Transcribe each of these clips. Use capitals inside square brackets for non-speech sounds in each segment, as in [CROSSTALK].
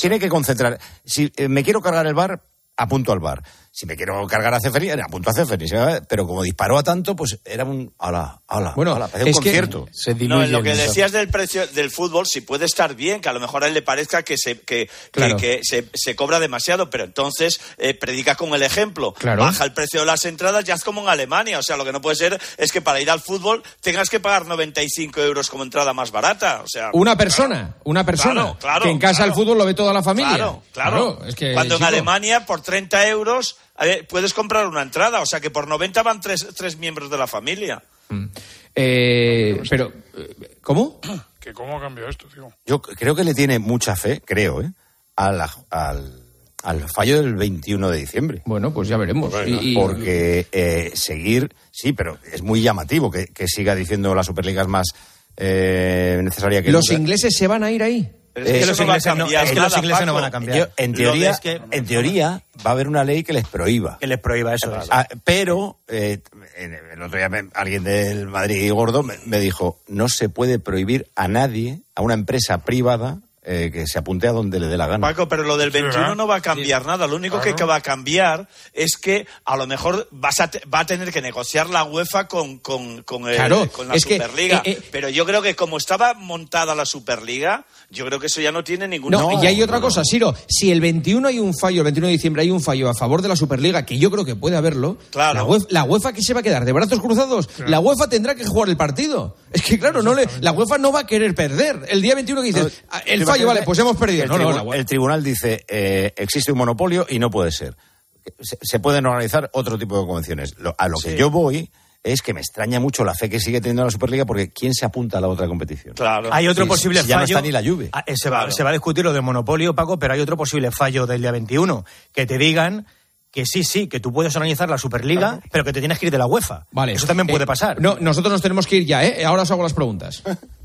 Tiene que concentrar. Si eh, me quiero cargar el bar, apunto al bar. Si me quiero cargar a Ceferín, apunto a Ceferín. ¿sabes? Pero como disparó a tanto, pues era un. ¡Hala, hala! Bueno, parecía es un que concierto. se No, diluye en lo que decías del precio del fútbol, sí puede estar bien, que a lo mejor a él le parezca que se, que, que- Claro. que se, se cobra demasiado, pero entonces eh, predica con el ejemplo. Claro. Baja el precio de las entradas, ya es como en Alemania. O sea, lo que no puede ser es que para ir al fútbol tengas que pagar 95 euros como entrada más barata. O sea, Una persona, una persona. Claro, claro, que en casa claro. el fútbol lo ve toda la familia. Claro, claro. es que, Cuando en Alemania por 30 euros eh, puedes comprar una entrada, o sea que por 90 van tres, tres miembros de la familia. eh, pero, eh, ¿cómo? [CLEARS THROAT] ¿Que ¿Cómo ha cambiado esto, tío? Yo creo que le tiene mucha fe, creo, ¿eh? a la- al, al fallo del 21 de diciembre. Bueno, pues ya veremos. Y- Porque eh, seguir, sí, pero es muy llamativo que, que siga diciendo la Superliga es más eh, necesaria que los nunca. ingleses se van a ir ahí. Pero es que los no ingleses no- cambiar es que los nada, ingleses no Paco. van a cambiar. Yo, en teoría, en va a haber una ley que les prohíba. Que les prohíba eso. es. Ah, pero eh, el otro día me- alguien del Madrid gordo me, me dijo no se puede prohibir a nadie, a una empresa privada eh, que se apunte a donde le dé la gana. Paco, pero lo del 21 ¿verdad? no va a cambiar nada. Lo único que, que va a cambiar es que a lo mejor vas a te- va a tener que negociar la UEFA con, con, con, el- Claro, con la es que, Superliga. eh, eh, pero yo creo que como estaba montada la Superliga, yo creo que eso ya no tiene ningún No, y hay otra cosa, Siro. Si el 21 hay un fallo, el 21 de diciembre hay un fallo a favor de la Superliga, que yo creo que puede haberlo, Claro. la, UEFA, la UEFA ¿qué se va a quedar? ¿De brazos cruzados? La UEFA tendrá que jugar el partido. Es que, claro, no le, la UEFA no va a querer perder. El día 21 que dices, "Ah, el fallo, vale, pues hemos perdido. El, No, no, tribunal dice eh, existe un monopolio y no puede ser. Se, se pueden organizar otro tipo de convenciones. Lo- a lo que yo voy es que me extraña mucho la fe que sigue teniendo la Superliga porque ¿quién se apunta a la otra competición? Claro. Hay otro Sí, posible sí, ya no fallo. está ni la Juve. Ah, eh, se, va, Claro. se va a discutir lo del monopolio, Paco, pero hay otro posible fallo del día 21. Que te digan que sí, sí, que tú puedes organizar la Superliga, pero que te tienes que ir de la UEFA. Vale. Eso también puede Eh, pasar. No, nosotros nos tenemos que ir ya, ¿eh? Ahora os hago las preguntas. [LAUGHS]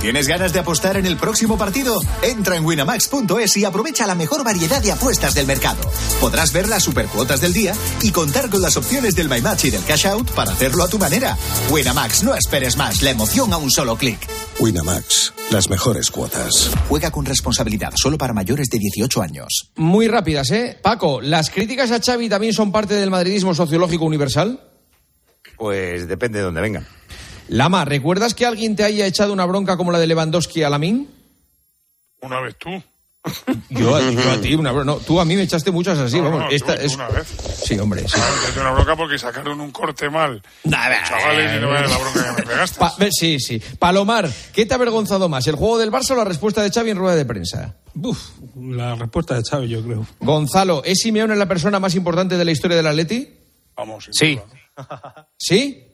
¿Tienes ganas de apostar en el próximo partido? Entra en winamax.es y aprovecha la mejor variedad de apuestas del mercado. Podrás ver las supercuotas del día y contar con las opciones del My Match y del Cash Out para hacerlo a tu manera. Winamax, no esperes más, la emoción a un solo clic. Winamax, las mejores cuotas. Juega con responsabilidad, solo para mayores de 18 años. Muy rápidas, ¿eh? Paco, ¿las críticas a Xavi también son parte del madridismo sociológico universal? Pues depende de dónde vengan. Lama, ¿recuerdas que alguien te haya echado una bronca como la de Lewandowski a Lamin? Una vez tú. Yo, a- yo a ti, una bronca. No, tú a mí me echaste muchas así, No, vamos. no, esta tú- tú es... una vez. Sí, hombre, sí. Ah, una bronca porque sacaron un corte mal. Chavales, y no la bronca que me pegaste. Pa- sí, sí. Palomar, ¿qué te ha avergonzado más, el juego del Barça o la respuesta de Xavi en rueda de prensa? Uf, la respuesta de Xavi, yo creo. Gonzalo, ¿es Simeone la persona más importante de la historia del Atleti? Vamos, Sí. duda. ¿Sí?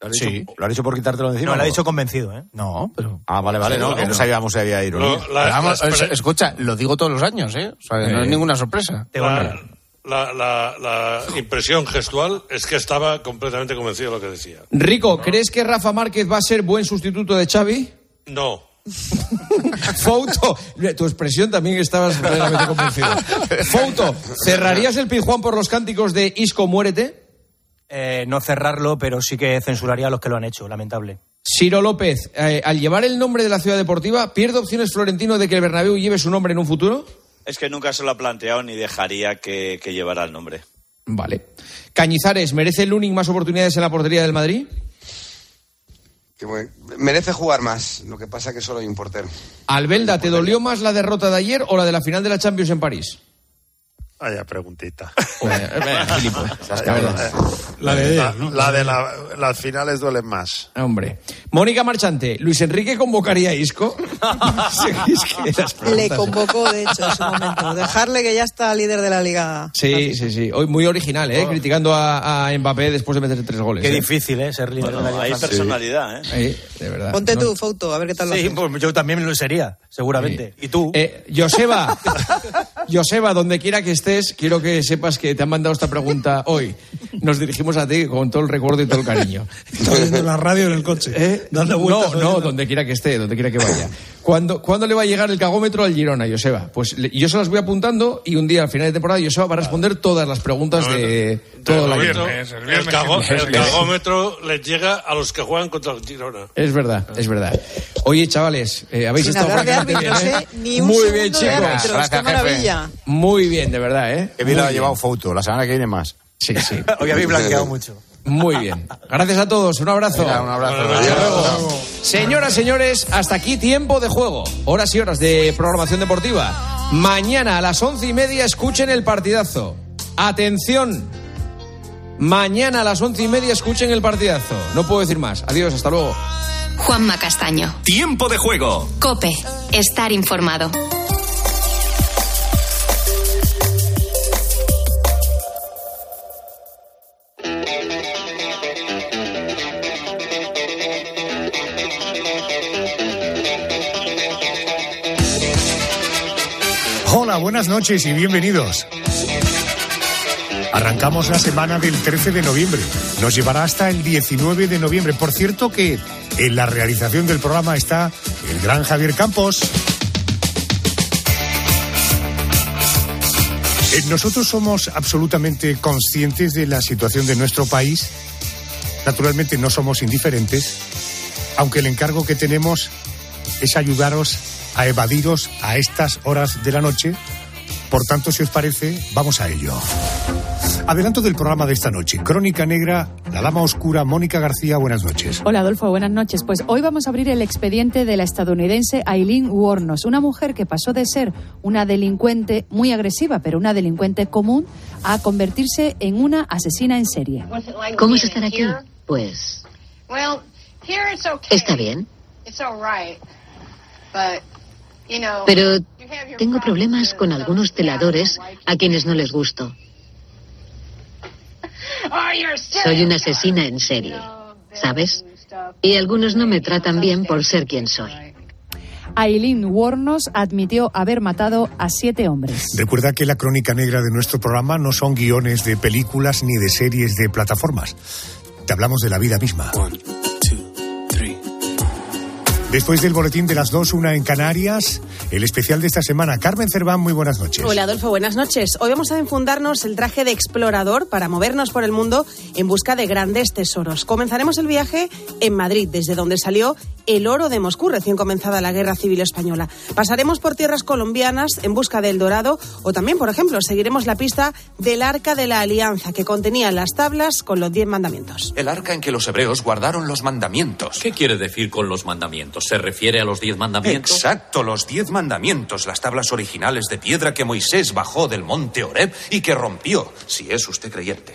¿Lo has, dicho, ¿Lo has dicho por quitártelo de encima? no, lo ha dicho convencido, ¿eh? No, pero. Ah, vale, vale, no, que no sabíamos si había ironía. La- vamos, la- escucha, lo digo todos los años, ¿eh? O sea, no es ninguna sorpresa. Te. La, la- la impresión gestual es que estaba completamente convencido de lo que decía. Rico, ¿crees que Rafa Márquez va a ser buen sustituto de Xavi? No. [LAUGHS] Fouto, tu expresión también estabas plenamente convencido. Fouto, ¿cerrarías el Pizjuán por los cánticos de Isco muérete? Eh, no cerrarlo, pero sí que censuraría a los que lo han hecho, lamentable. Ciro López, eh, al llevar el nombre de la ciudad deportiva, ¿pierde opciones Florentino de que el Bernabéu lleve su nombre en un futuro? Es que nunca se lo ha planteado ni dejaría que, que llevara el nombre. Vale. Cañizares, ¿merece el Luning más oportunidades en la portería del Madrid? Que bueno, merece jugar más, lo que pasa que solo hay un portero. Albelda, ¿te dolió más la derrota de ayer o la de la final de la Champions en París? Vaya preguntita. [LAUGHS] La de La, él, ¿no? la de la- las finales duelen más. Hombre. Mónica Marchante, ¿Luis Enrique convocaría a Isco? [LAUGHS] Es que Le convocó, de hecho, en su momento. Dejarle que ya está líder de la liga. Sí, sí, sí. Hoy muy original, ¿eh? Criticando a, a Mbappé después de meter tres goles. Qué ¿eh? difícil, ¿eh? Ser líder de la Liga Hay personalidad, ¿eh? Sí, de verdad. Ponte No. tú, Fouto, a ver qué tal lo Sí, pues yo también lo sería, seguramente. ¿Y tú? Eh, Joseba, [LAUGHS] Joseba, donde quiera que estés, quiero que sepas que te han mandado esta pregunta [LAUGHS] hoy. nos dirigimos a ti con todo el recuerdo y todo el cariño. en la radio en el coche. ¿Eh? Dando vueltas. No, no, donde quiera que esté, donde quiera que vaya. ¿Cuándo, ¿Cuándo le va a llegar el cagómetro al Girona, Joseba? Pues le- yo se las voy apuntando y un día al final de temporada Joseba va a responder todas las preguntas de todo el El, año. viernes, el el viernes siempre. el cagómetro les llega a los que juegan contra el Girona. Es verdad, es verdad. Oye, chavales, eh, habéis Sin estado francamente bien, ¿eh? ¿eh? Ni un Muy bien, chicos. árbitros. Qué Gracias, maravilla. Muy bien, de verdad, ¿eh? Que bien Muy lo ha llevado foto. La semana que viene más. Sí, sí. [LAUGHS] Hoy habéis blanqueado mucho. Muy bien. Gracias a todos. Un abrazo. Un abrazo. Hasta luego. Señoras, señores, hasta aquí tiempo de juego. Horas y horas de programación deportiva. Mañana a las once y media escuchen el partidazo. Atención. Mañana a las once y media escuchen el partidazo. No puedo decir más. Adiós, hasta luego. Juanma Castaño. Tiempo de juego. Cope. Estar informado. Buenas noches y bienvenidos. Arrancamos la semana del 13 de noviembre. Nos llevará hasta el 19 de noviembre. Por cierto que en la realización del programa está el gran Javier Campos. Eh, Nosotros somos absolutamente conscientes de la situación de nuestro país. Naturalmente no somos indiferentes, aunque el encargo que tenemos es ayudaros a evadiros a estas horas de la noche. Por tanto, si os parece, vamos a ello. Adelanto del programa de esta noche. Crónica Negra, La Dama Oscura, Mónica García, buenas noches. Hola Adolfo, buenas noches. Pues hoy vamos a abrir el expediente de la estadounidense Eileen Wuornos, una mujer que pasó de ser una delincuente muy agresiva, pero una delincuente común, a convertirse en una asesina en serie. ¿Cómo es estar aquí? Pues está bien, pero tengo problemas con algunos celadores a quienes no les gusto. [LAUGHS] Soy una asesina en serie, ¿sabes? Y algunos no me tratan bien por ser quien soy. Eileen Wuornos admitió haber matado a siete hombres. Recuerda que la crónica negra de nuestro programa no son guiones de películas ni de series de plataformas. Te hablamos de la vida misma. Después del boletín de las dos, una en Canarias, el especial de esta semana. Carmen Cerván, muy buenas noches. Hola Adolfo, buenas noches. Hoy vamos a enfundarnos el traje de explorador para movernos por el mundo en busca de grandes tesoros. Comenzaremos el viaje en Madrid, desde donde salió el oro de Moscú, recién comenzada la Guerra Civil Española. Pasaremos por tierras colombianas en busca del dorado o también, por ejemplo, seguiremos la pista del Arca de la Alianza, que contenía las tablas con los diez mandamientos. El arca en que los hebreos guardaron los mandamientos. ¿Qué quiere decir con los mandamientos? ¿Se refiere a los diez mandamientos? Exacto, los diez mandamientos, las tablas originales de piedra que Moisés bajó del monte Oreb y que rompió, si es usted creyente.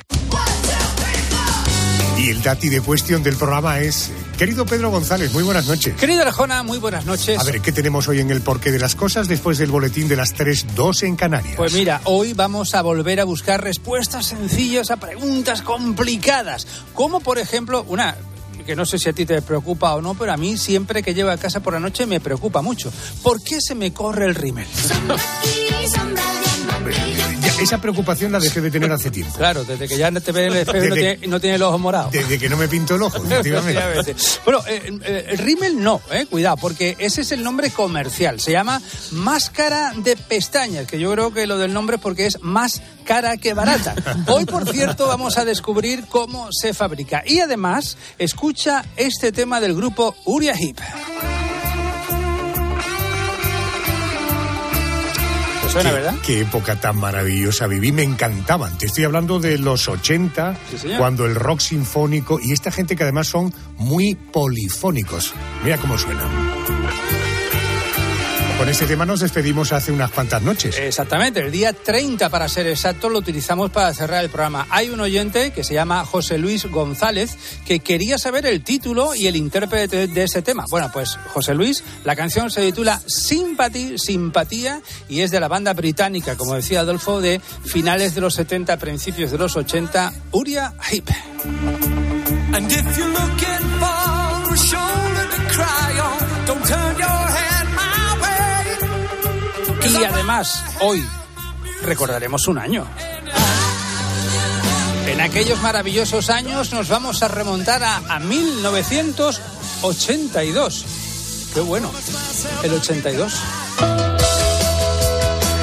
Y el dati de cuestión del programa es, querido Pedro González, muy buenas noches. Querido Arjona, muy buenas noches. A ver, ¿qué tenemos hoy en el porqué de las cosas después del boletín de las 3.2 en Canarias? Pues mira, hoy vamos a volver a buscar respuestas sencillas a preguntas complicadas. Como por ejemplo, una que no sé si a ti te preocupa o no, pero a mí siempre que llego a casa por la noche me preocupa mucho. ¿Por qué se me corre el rímel? Esa preocupación la dejé de tener hace tiempo. Claro, desde que ya no te ve el espejo no tiene, no tiene el ojo morado. Desde que no me pinto el ojo, [LAUGHS] efectivamente. Bueno, eh, eh, el rímel no, eh, cuidado, porque ese es el nombre comercial. Se llama máscara de pestañas, que yo creo que lo del nombre es porque es más cara que barata. [LAUGHS] Hoy, por cierto, vamos a descubrir cómo se fabrica. Y además, escucha este tema del grupo Uria Hip. Suena, Qué- verdad? Qué época tan maravillosa viví, me encantaban. Te estoy hablando de los 80, señor. cuando el rock sinfónico y esta gente que además son muy polifónicos. Mira cómo suenan. Con este tema nos despedimos hace unas cuantas noches. Exactamente, el día 30 para ser exacto lo utilizamos para cerrar el programa. Hay un oyente que se llama José Luis González que quería saber el título y el intérprete de ese tema. Bueno, pues José Luis, la canción se titula Sympathy, Simpatía y es de la banda británica, como decía Adolfo, de finales de los 70, principios de los 80, Uria Heep. And if looking for Y además, hoy recordaremos un año. En aquellos maravillosos años nos vamos a remontar a, a 1982. Qué bueno, el 82.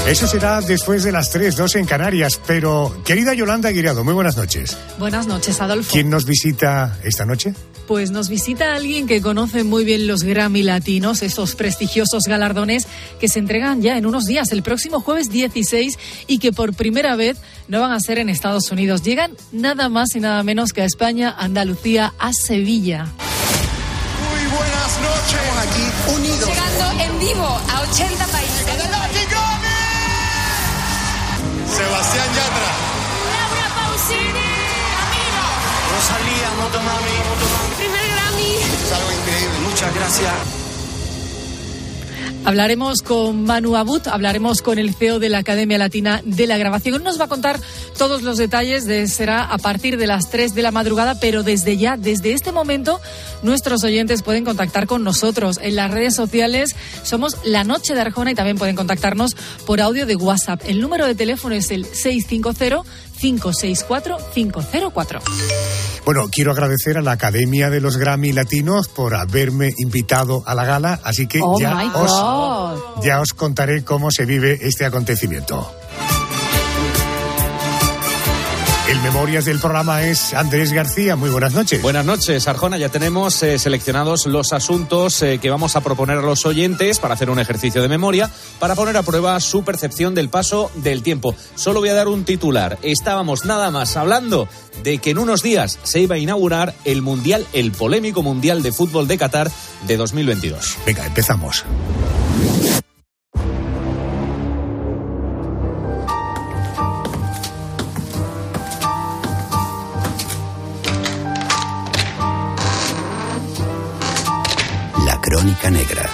Eso será después de las 3, 2 en Canarias. Pero, querida Yolanda Guirado, muy buenas noches. Buenas noches, Adolfo. ¿Quién nos visita esta noche? Pues nos visita alguien que conoce muy bien los Grammy Latinos, esos prestigiosos galardones que se entregan ya en unos días, el próximo jueves 16, y que por primera vez no van a ser en Estados Unidos. Llegan nada más y nada menos que a España, Andalucía, a Sevilla. Muy buenas noches. Estamos aquí unidos. Llegando en vivo a 80 países. Sebastián Yatra. Laura Pausini. Camilo. Rosalía Motomami. Primer Muchas gracias. Hablaremos con Manu Abut, hablaremos con el CEO de la Academia Latina de la Grabación. Nos va a contar todos los detalles, de, será a partir de las 3 de la madrugada, pero desde ya, desde este momento, nuestros oyentes pueden contactar con nosotros. En las redes sociales somos La Noche de Arjona y también pueden contactarnos por audio de WhatsApp. El número de teléfono es el 650 564 504. Bueno, quiero agradecer a la Academia de los Grammy Latinos por haberme invitado a la gala, así que Oh ya, os, ya os contaré cómo se vive este acontecimiento. El Memorias del programa es Andrés García. Muy buenas noches. Buenas noches, Arjona. Ya tenemos eh, seleccionados los asuntos eh, que vamos a proponer a los oyentes para hacer un ejercicio de memoria, para poner a prueba su percepción del paso del tiempo. Solo voy a dar un titular. Estábamos nada más hablando de que en unos días se iba a inaugurar el Mundial, el polémico Mundial de Fútbol de Qatar de 2022. Venga, empezamos. Negra.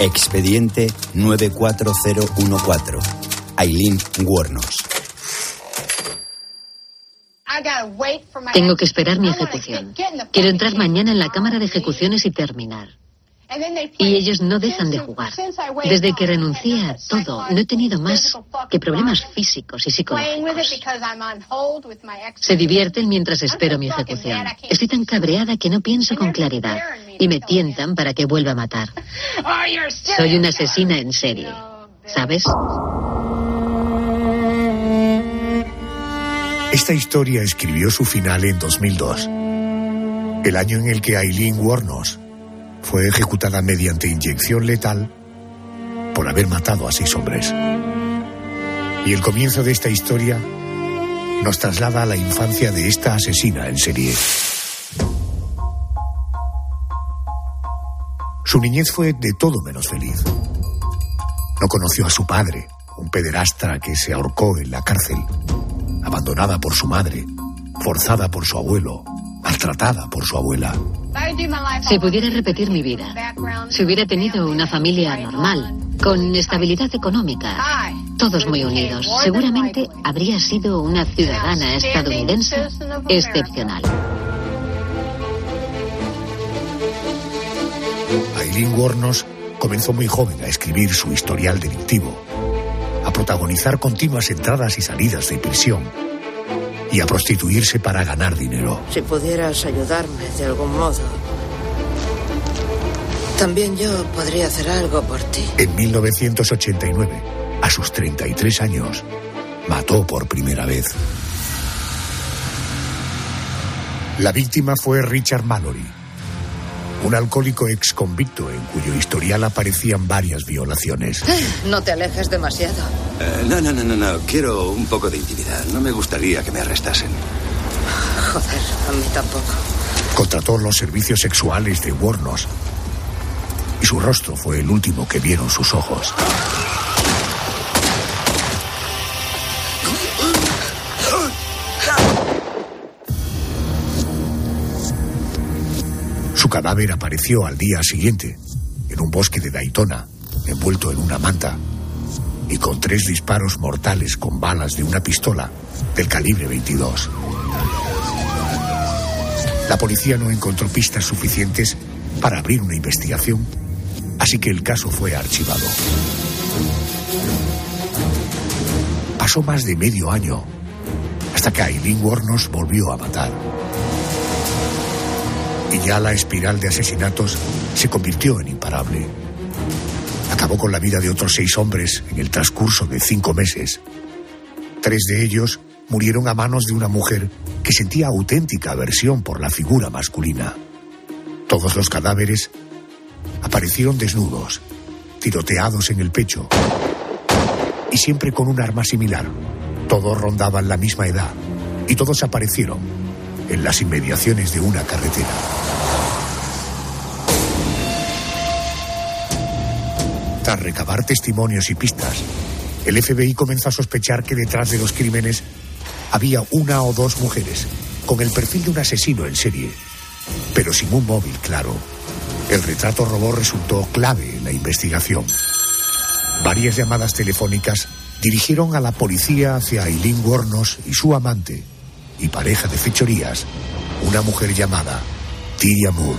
Expediente 94014. Aileen Wuornos. Tengo que esperar mi ejecución. Quiero entrar mañana en la Cámara de Ejecuciones y terminar. Y ellos no dejan de jugar. Desde que renuncié a todo, no he tenido más que problemas físicos y psicológicos. Se divierten mientras espero mi ejecución. Estoy tan cabreada que no pienso con claridad y me tientan para que vuelva a matar. Soy una asesina en serie. ¿Sabes? Esta historia escribió su final en 2002, el año en el que Aileen Wuornos fue ejecutada mediante inyección letal por haber matado a seis hombres. Y el comienzo de esta historia nos traslada a la infancia de esta asesina en serie. Su niñez fue de todo menos feliz. No conoció a su padre, un pederastra que se ahorcó en la cárcel, abandonada por su madre, forzada por su abuelo, maltratada por su abuela. Si pudiera repetir mi vida, si hubiera tenido una familia normal, con estabilidad económica, todos muy unidos, seguramente habría sido una ciudadana estadounidense excepcional. Aileen Wuornos comenzó muy joven a escribir su historial delictivo, a protagonizar continuas entradas y salidas de prisión y a prostituirse para ganar dinero. Si pudieras ayudarme de algún modo, también yo podría hacer algo por ti. En 1989, a sus 33 años, mató por primera vez. La víctima fue Richard Mallory, un alcohólico ex convicto en cuyo historial aparecían varias violaciones. [GASPS] No te alejes demasiado. Eh, no, no, no, no, no. Quiero un poco de intimidad. No me gustaría que me arrestasen. Joder, a mí tampoco. Contrató los servicios sexuales de Wornos y su rostro fue el último que vieron sus ojos. Su cadáver apareció al día siguiente en un bosque de Daytona, envuelto en una manta y con tres disparos mortales con balas de una pistola del calibre 22. La policía no encontró pistas suficientes para abrir una investigación Así que el caso fue archivado. Pasó más de medio año hasta que Aileen Wuornos volvió a matar. Y ya la espiral de asesinatos se convirtió en imparable. Acabó con la vida de otros seis hombres en el transcurso de cinco meses. Tres de ellos murieron a manos de una mujer que sentía auténtica aversión por la figura masculina. Todos los cadáveres aparecieron desnudos, tiroteados en el pecho y siempre con un arma similar. Todos rondaban la misma edad y todos aparecieron en las inmediaciones de una carretera. Tras recabar testimonios y pistas, el FBI comenzó a sospechar que detrás de los crímenes había una o dos mujeres con el perfil de un asesino en serie, pero sin un móvil claro. El retrato robot resultó clave en la investigación. Varias llamadas telefónicas dirigieron a la policía hacia Aileen Wornos y su amante y pareja de fechorías, una mujer llamada Tyria Moore.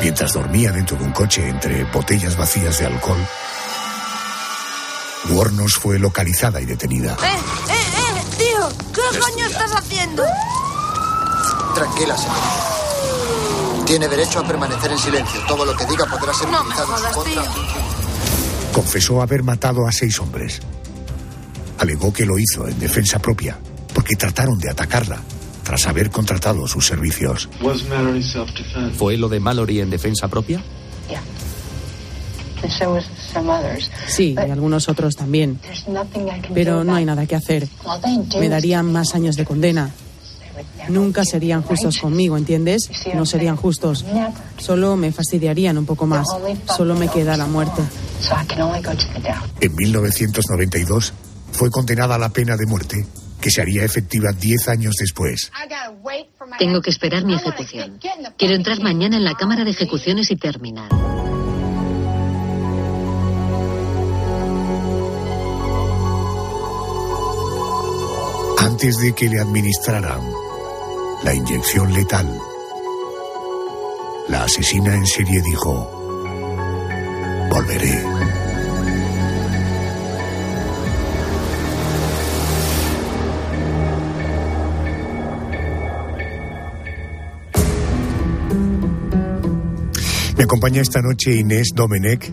Mientras dormía dentro de un coche entre botellas vacías de alcohol, Wornos fue localizada y detenida. ¡Eh, eh, eh! ¡Tío! ¿Qué coño estás haciendo? Tranquila, señor. Tiene derecho a permanecer en silencio. Todo lo que diga podrá ser No me en su contra. tío. Confesó haber matado a seis hombres. Alegó que lo hizo en defensa propia, porque trataron de atacarla tras haber contratado sus servicios. ¿Fue lo de Mallory en defensa propia? Sí, y algunos otros también. Pero no hay nada que hacer. Me darían más años de condena. Nunca serían justos conmigo, ¿entiendes? No serían justos. Solo me fastidiarían un poco más. Solo me queda la muerte. En 1992 fue condenada a la pena de muerte, que se haría efectiva diez años después. Tengo que esperar mi ejecución. Quiero entrar mañana en la Cámara de Ejecuciones y terminar. Antes de que le administraran la inyección letal, la asesina en serie dijo, volveré. Acompaña esta noche Inés Domenech,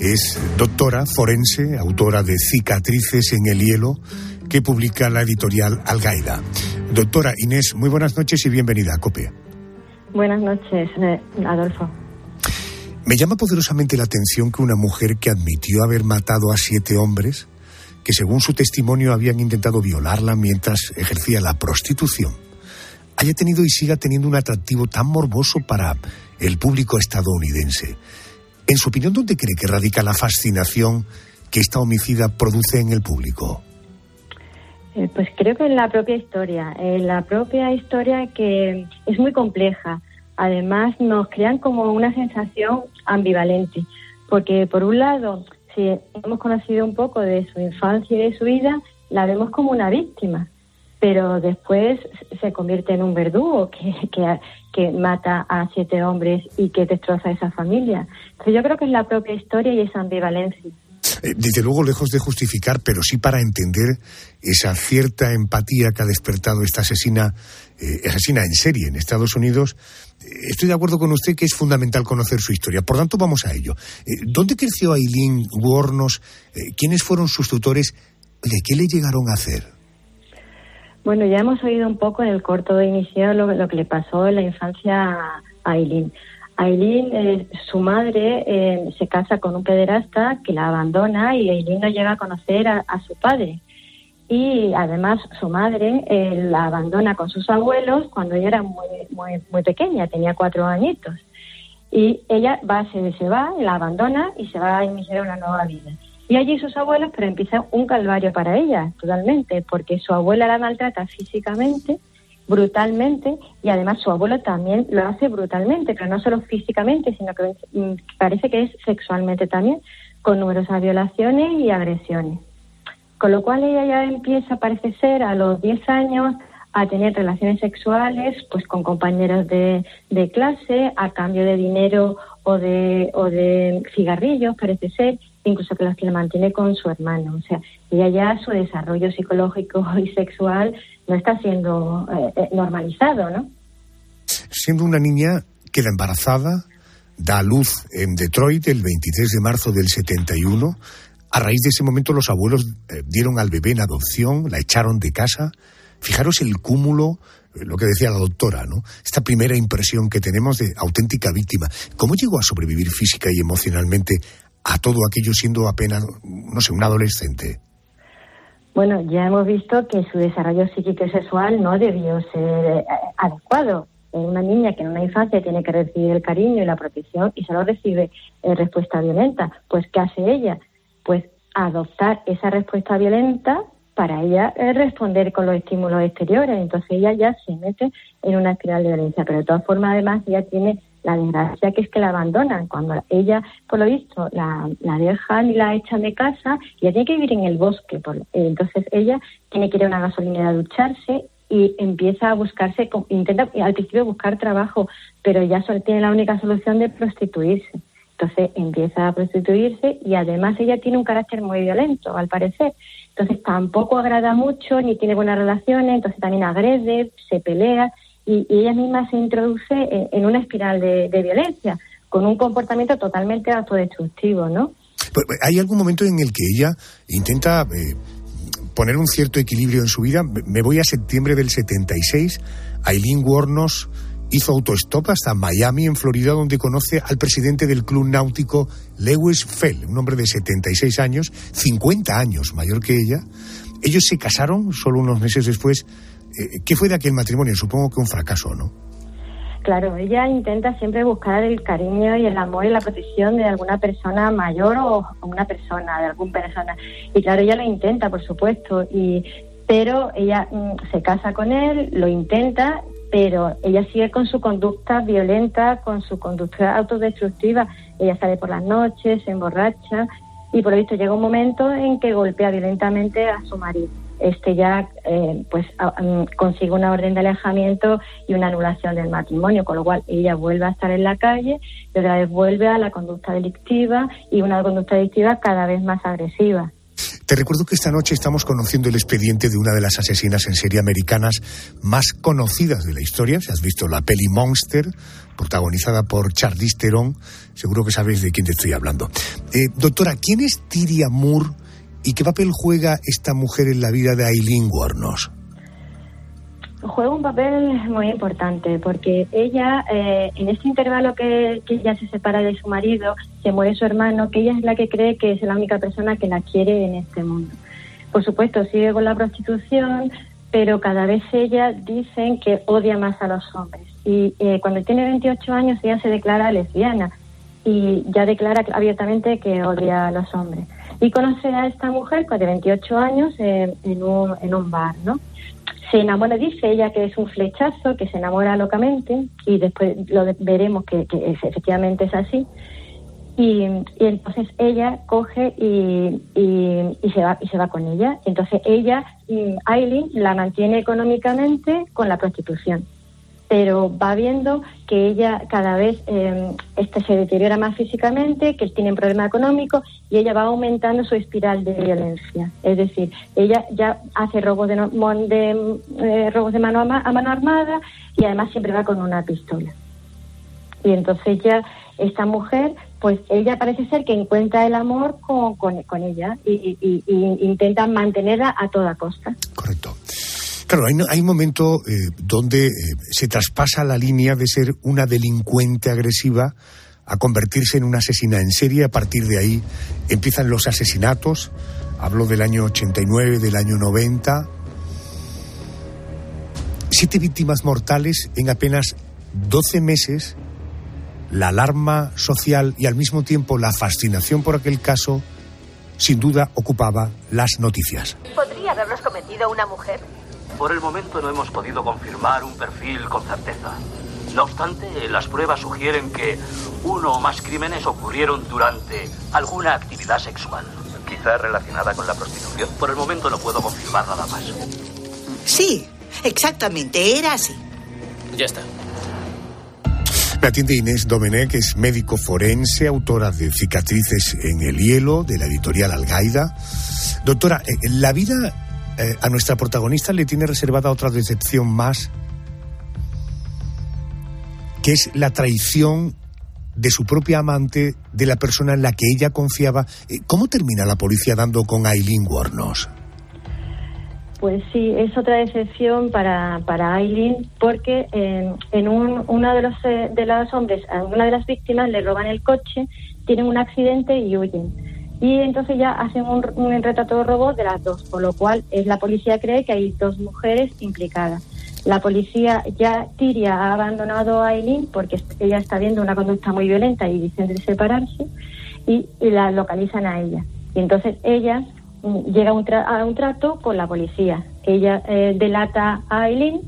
es doctora forense, autora de Cicatrices en el hielo, que publica la editorial Algaida. Doctora Inés, muy buenas noches y bienvenida a COPE. Buenas noches, eh, Adolfo. Me llama poderosamente la atención que una mujer que admitió haber matado a siete hombres, que según su testimonio habían intentado violarla mientras ejercía la prostitución, haya tenido y siga teniendo un atractivo tan morboso para el público estadounidense. En su opinión, ¿dónde cree que radica la fascinación que esta homicida produce en el público? Eh, pues creo que en la propia historia, en la propia historia que es muy compleja. Además, nos crean como una sensación ambivalente, porque por un lado, si hemos conocido un poco de su infancia y de su vida, la vemos como una víctima, pero después se convierte en un verdugo que, que, mata a siete hombres y que destroza a esa familia. Entonces yo creo que es la propia historia y esa ambivalencia. Eh, Desde luego, lejos de justificar, pero sí para entender esa cierta empatía que ha despertado esta asesina, eh, asesina en serie en Estados Unidos. Eh, Estoy de acuerdo con usted que es fundamental conocer su historia. Por tanto, vamos a ello. Eh, ¿Dónde creció Aileen Wuornos? Eh, ¿Quiénes fueron sus tutores? Oye, ¿qué le llegaron a hacer? Bueno, ya hemos oído un poco en el corto de inicio lo, lo que le pasó en la infancia a Aileen. Aileen, eh, su madre, eh, se casa con un pederasta que la abandona y Aileen no llega a conocer a, su padre. Y además su madre eh, la abandona con sus abuelos cuando ella era muy, muy, muy pequeña, tenía cuatro añitos. Y ella va, se, se va, la abandona y se va a iniciar una nueva vida. Y allí sus abuelos, pero empieza un calvario para ella, totalmente, porque su abuela la maltrata físicamente, brutalmente, y además su abuelo también lo hace brutalmente, pero no solo físicamente, sino que mm, parece que es sexualmente también, con numerosas violaciones y agresiones. Con lo cual ella ya empieza, parece ser, a los 10 años a tener relaciones sexuales pues con compañeros de, de clase a cambio de dinero o de, o de cigarrillos, parece ser, incluso que los que la mantiene con su hermano. O sea, ella ya su desarrollo psicológico [LAUGHS] y sexual no está siendo eh, eh, normalizado, ¿no? Siendo una niña, queda embarazada, da a luz en Detroit el 23 de marzo del 71. A raíz de ese momento los abuelos eh, dieron al bebé en adopción, la echaron de casa. Fijaros el cúmulo, lo que decía la doctora, ¿no? Esta primera impresión que tenemos de auténtica víctima. ¿Cómo llegó a sobrevivir física y emocionalmente a todo aquello siendo apenas, no sé, un adolescente? Bueno, ya hemos visto que su desarrollo psíquico y sexual no debió ser eh, adecuado. Una niña que en una infancia tiene que recibir el cariño y la protección y solo recibe eh, respuesta violenta, pues ¿qué hace ella? Pues adoptar esa respuesta violenta para ella eh, responder con los estímulos exteriores. Entonces ella ya se mete en una espiral de violencia. Pero de todas formas, además, ella tiene la desgracia que es que la abandonan. Cuando ella, por lo visto, la, la dejan y la echan de casa, ella tiene que vivir en el bosque. Por, entonces ella tiene que ir a una gasolinera a ducharse y empieza a buscarse, intenta al principio buscar trabajo, pero ya tiene la única solución de prostituirse. Entonces empieza a prostituirse y además ella tiene un carácter muy violento, al parecer. Entonces tampoco agrada mucho ni tiene buenas relaciones, entonces también agrede, se pelea y, ella misma se introduce en, una espiral de, violencia con un comportamiento totalmente autodestructivo, ¿no? Pues, ¿Hay algún momento en el que ella intenta eh, poner un cierto equilibrio en su vida. Me voy a septiembre del 76. Aileen Wuornos hizo autostop hasta Miami, en Florida, donde conoce al presidente del club náutico Lewis Fell, un hombre de 76 años, 50 años mayor que ella. Ellos se casaron solo unos meses después. Eh, ¿Qué fue de aquel matrimonio? Supongo que un fracaso, ¿no? Claro, ella intenta siempre buscar el cariño y el amor y la protección de alguna persona mayor o una persona, de alguna persona. Y claro, ella lo intenta, por supuesto, y pero ella mm, se casa con él, lo intenta, pero ella sigue con su conducta violenta, con su conducta autodestructiva. Ella sale por las noches, se emborracha y por lo visto llega un momento en que golpea violentamente a su marido este ya eh, pues mm, consigue una orden de alejamiento y una anulación del matrimonio, con lo cual ella vuelve a estar en la calle y otra vez vuelve a la conducta delictiva y una conducta delictiva cada vez más agresiva. Te recuerdo que esta noche estamos conociendo el expediente de una de las asesinas en serie americanas más conocidas de la historia. Si has visto la peli Monster, protagonizada por Charlize Theron, seguro que sabes de quién te estoy hablando. Eh, doctora, ¿quién es Tiria Moore? ¿Y qué papel juega esta mujer en la vida de Aileen Wuornos? Juega un papel muy importante porque ella, eh, en este intervalo que, ella se separa de su marido, se muere su hermano, que ella es la que cree que es la única persona que la quiere en este mundo. Por supuesto, sigue con la prostitución, pero cada vez ella dicen que odia más a los hombres. Y eh, cuando tiene 28 años ella se declara lesbiana y ya declara abiertamente que odia a los hombres y conoce a esta mujer pues, de 28 años en, un, en un bar, ¿no? Se enamora, dice ella que es un flechazo, que se enamora locamente y después lo veremos que, efectivamente es así. Y, entonces ella coge y, y, se va y se va con ella. Entonces ella, Aileen, la mantiene económicamente con la prostitución pero va viendo que ella cada vez eh, este se deteriora más físicamente, que tiene un problema económico y ella va aumentando su espiral de violencia. Es decir, ella ya hace robos de, de eh, robos de mano a, mano armada y además siempre va con una pistola. Y entonces ya esta mujer, pues ella parece ser que encuentra el amor con, con, ella y intenta mantenerla a toda costa. Correcto. Claro, hay, un momento eh, donde eh, se traspasa la línea de ser una delincuente agresiva a convertirse en una asesina en serie. A partir de ahí empiezan los asesinatos. Hablo del año 89, del año 90. Siete víctimas mortales en apenas 12 meses. La alarma social y al mismo tiempo la fascinación por aquel caso, sin duda, ocupaba las noticias. ¿Podría haberlos cometido una mujer? Por el momento no hemos podido confirmar un perfil con certeza. No obstante, las pruebas sugieren que uno o más crímenes ocurrieron durante alguna actividad sexual. Quizá relacionada con la prostitución. Por el momento no puedo confirmar nada más. Sí, Exactamente, era así. Ya está. Me atiende Inés Domenech, es médico forense, autora de Cicatrices en el hielo, de la editorial Algaida. Doctora, eh, la vida eh, a nuestra protagonista le tiene reservada otra decepción más, que es la traición de su propia amante, de la persona en la que ella confiaba. Eh, ¿Cómo termina la policía dando con Aileen Wuornos? Pues sí, es otra decepción para, para Aileen porque en, en un, de los, eh, de los hombres, a una de las víctimas le roban el coche, tienen un accidente y huyen. Y entonces ya hacen un, un retrato de robot de las dos, por lo cual es la policía cree que hay dos mujeres implicadas. La policía ya, Tiria ha abandonado a Aileen porque ella está viendo una conducta muy violenta y dicen de separarse y, la localizan a ella. Y entonces ella mm, llega a un, tra- a un trato con la policía. Ella eh, delata a Aileen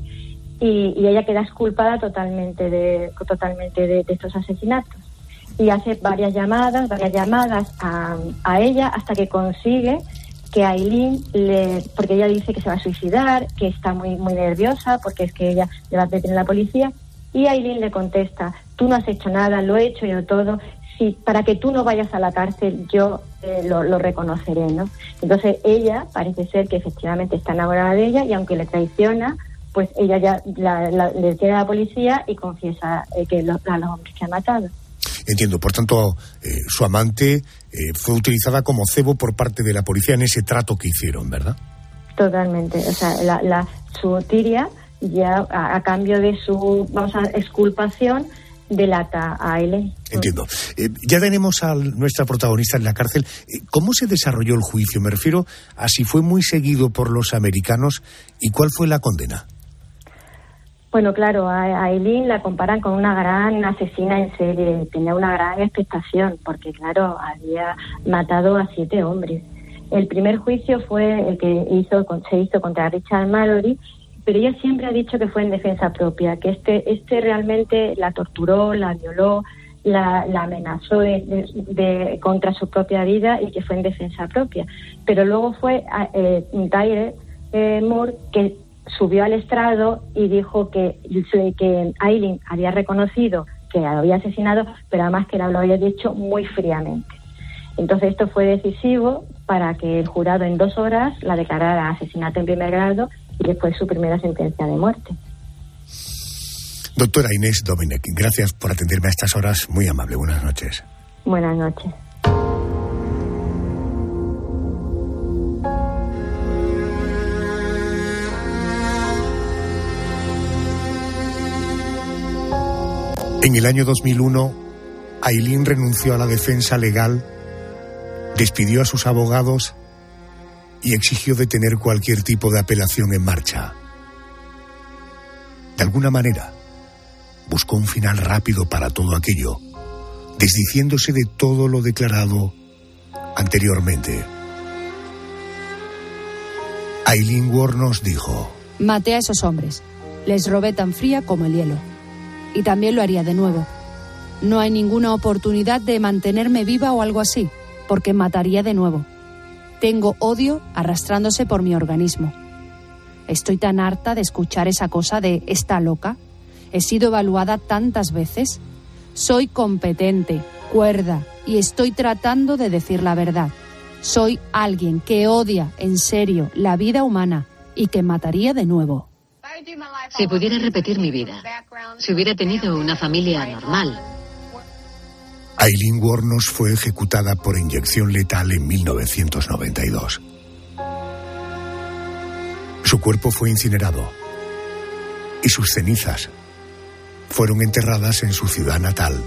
y, y ella queda exculpada totalmente de, totalmente de, de estos asesinatos. Y hace varias llamadas, varias llamadas a, a ella hasta que consigue que Aileen, le, porque ella dice que se va a suicidar, que está muy, muy nerviosa, porque es que ella le va a detener la policía, y Aileen le contesta, tú no has hecho nada, lo he hecho yo todo, si para que tú no vayas a la cárcel yo eh, lo, lo reconoceré, ¿no? Entonces ella parece ser que efectivamente está enamorada de ella y aunque le traiciona, pues ella ya la- le queda a la policía y confiesa eh, que lo- a los hombres que ha matado. Entiendo, por tanto, eh, su amante eh, fue utilizada como cebo por parte de la policía en ese trato que hicieron, ¿verdad? Totalmente. O sea, la, la, su tiria ya a, a cambio de su, vamos a exculpación, delata a Aileen. Entiendo. Eh, ya tenemos a nuestra protagonista en la cárcel. ¿Cómo se desarrolló el juicio? Me refiero a si fue muy seguido por los americanos y cuál fue la condena. Bueno, claro, a Aileen la comparan con una gran asesina en serie. Tenía una gran expectación porque, claro, había matado a siete hombres. El primer juicio fue el que hizo, se hizo contra Richard Mallory, pero ella siempre ha dicho que fue en defensa propia, que este, este realmente la torturó, la violó, la, la amenazó de, contra su propia vida y que fue en defensa propia. Pero luego fue eh, Tyler eh, Moore que subió al estrado y dijo que, que Aileen había reconocido que la había asesinado, pero además que lo había dicho muy fríamente. Entonces esto fue decisivo para que el jurado en dos horas la declarara asesinato en primer grado y después su primera sentencia de muerte. Doctora Inés Domenech, gracias por atenderme a estas horas. Muy amable. Buenas noches. Buenas noches. En el año 2001, Aileen renunció a la defensa legal, despidió a sus abogados y exigió detener cualquier tipo de apelación en marcha. De alguna manera, buscó un final rápido para todo aquello, desdiciéndose de todo lo declarado anteriormente. Aileen Ward nos dijo, Maté a esos hombres. Les robé tan fría como el hielo. Y también lo haría de nuevo. No hay ninguna oportunidad de mantenerme viva o algo así, porque mataría de nuevo. Tengo odio arrastrándose por mi organismo. Estoy tan harta de escuchar esa cosa de está loca. He sido evaluada tantas veces. Soy competente, cuerda, y estoy tratando de decir la verdad. Soy alguien que odia en serio la vida humana y que mataría de nuevo. Si pudiera repetir mi vida, si hubiera tenido una familia normal, Aileen Wuornos fue ejecutada por inyección letal en 1992. Su cuerpo fue incinerado y sus cenizas fueron enterradas en su ciudad natal,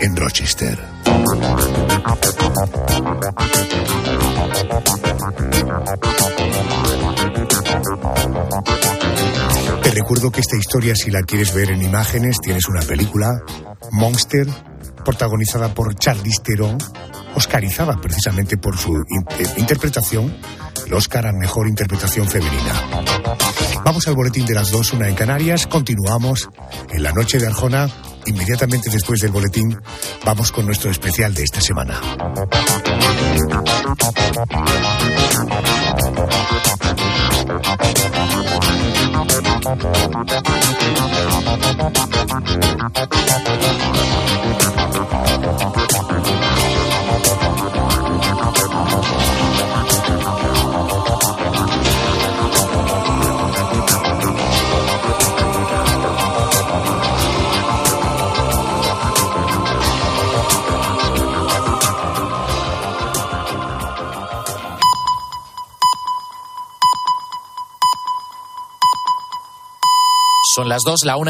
en Rochester. Te recuerdo que esta historia, si la quieres ver en imágenes, tienes una película, Monster, protagonizada por Charlize Theron, oscarizada precisamente por su eh, interpretación, el Oscar a Mejor Interpretación Femenina. Vamos al boletín de las dos, una en Canarias, continuamos en la noche de Arjona, inmediatamente después del boletín, vamos con nuestro especial de esta semana. Thank you. Son las dos, la una.